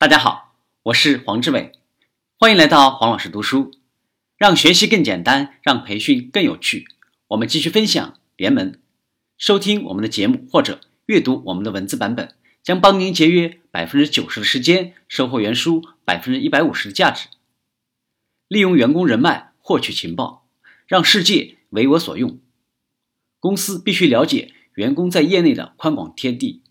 大家好，我是黄志伟，欢迎来到黄老师读书，让学习更简单，让培训更有趣。我们继续分享联盟，收听我们的节目或者阅读我们的文字版本，将帮您节约百分之九十的时间，收获原书百分之一百五十的价值。利用员工人脉获取情报，让世界为我所用。公司必须了解员工在业内的宽广天地，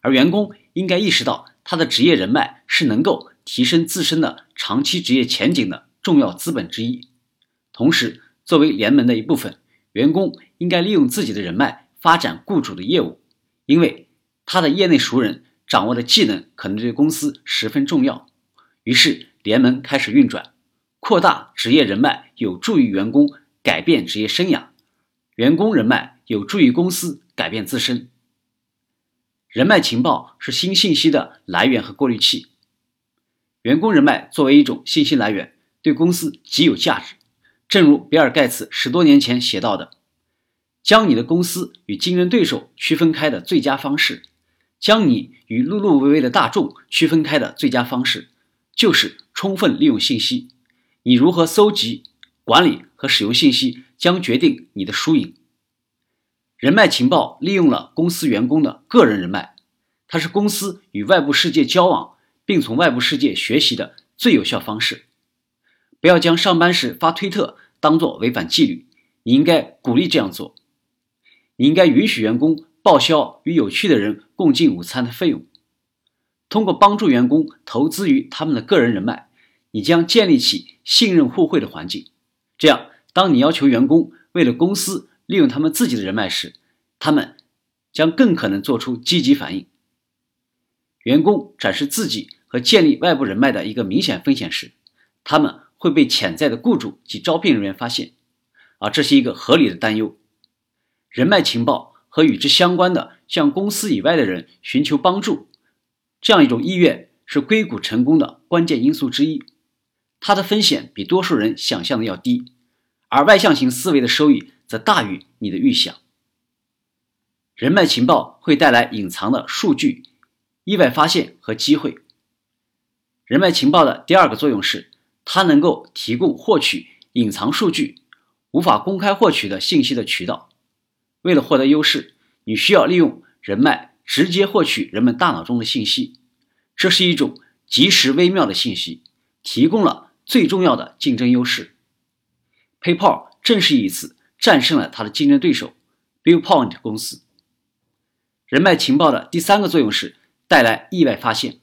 而员工应该意识到。他的职业人脉是能够提升自身的长期职业前景的重要资本之一。同时，作为联盟的一部分，员工应该利用自己的人脉发展雇主的业务，因为他的业内熟人掌握的技能可能对公司十分重要。于是，联盟开始运转，扩大职业人脉有助于员工改变职业生涯，员工人脉有助于公司改变自身。人脉情报是新信息的来源和过滤器。员工人脉作为一种信息来源，对公司极有价值。正如比尔·盖茨十多年前写到的：“将你的公司与竞争对手区分开的最佳方式，将你与碌碌无为的大众区分开的最佳方式，就是充分利用信息。你如何搜集、管理和使用信息，将决定你的输赢。”人脉情报利用了公司员工的个人人脉，它是公司与外部世界交往并从外部世界学习的最有效方式。不要将上班时发推特当作违反纪律，你应该鼓励这样做。你应该允许员工报销与有趣的人共进午餐的费用。通过帮助员工投资于他们的个人人脉，你将建立起信任互惠的环境。这样，当你要求员工为了公司，利用他们自己的人脉时，他们将更可能做出积极反应。员工展示自己和建立外部人脉的一个明显风险是，他们会被潜在的雇主及招聘人员发现，啊，这是一个合理的担忧。人脉情报和与之相关的向公司以外的人寻求帮助，这样一种意愿是硅谷成功的关键因素之一。它的风险比多数人想象的要低，而外向型思维的收益。则大于你的预想。人脉情报会带来隐藏的数据、意外发现和机会。人脉情报的第二个作用是，它能够提供获取隐藏数据、无法公开获取的信息的渠道。为了获得优势，你需要利用人脉直接获取人们大脑中的信息。这是一种及时微妙的信息，提供了最重要的竞争优势。PayPal 正是以此。战胜了他的竞争对手，Billpoint 公司。人脉情报的第三个作用是带来意外发现，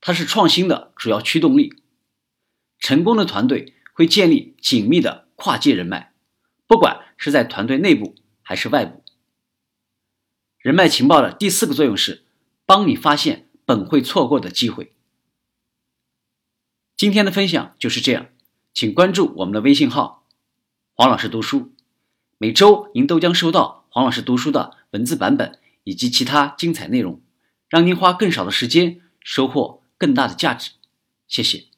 它是创新的主要驱动力。成功的团队会建立紧密的跨界人脉，不管是在团队内部还是外部。人脉情报的第四个作用是帮你发现本会错过的机会。今天的分享就是这样，请关注我们的微信号“黄老师读书”。每周您都将收到黄老师读书的文字版本以及其他精彩内容，让您花更少的时间收获更大的价值。谢谢。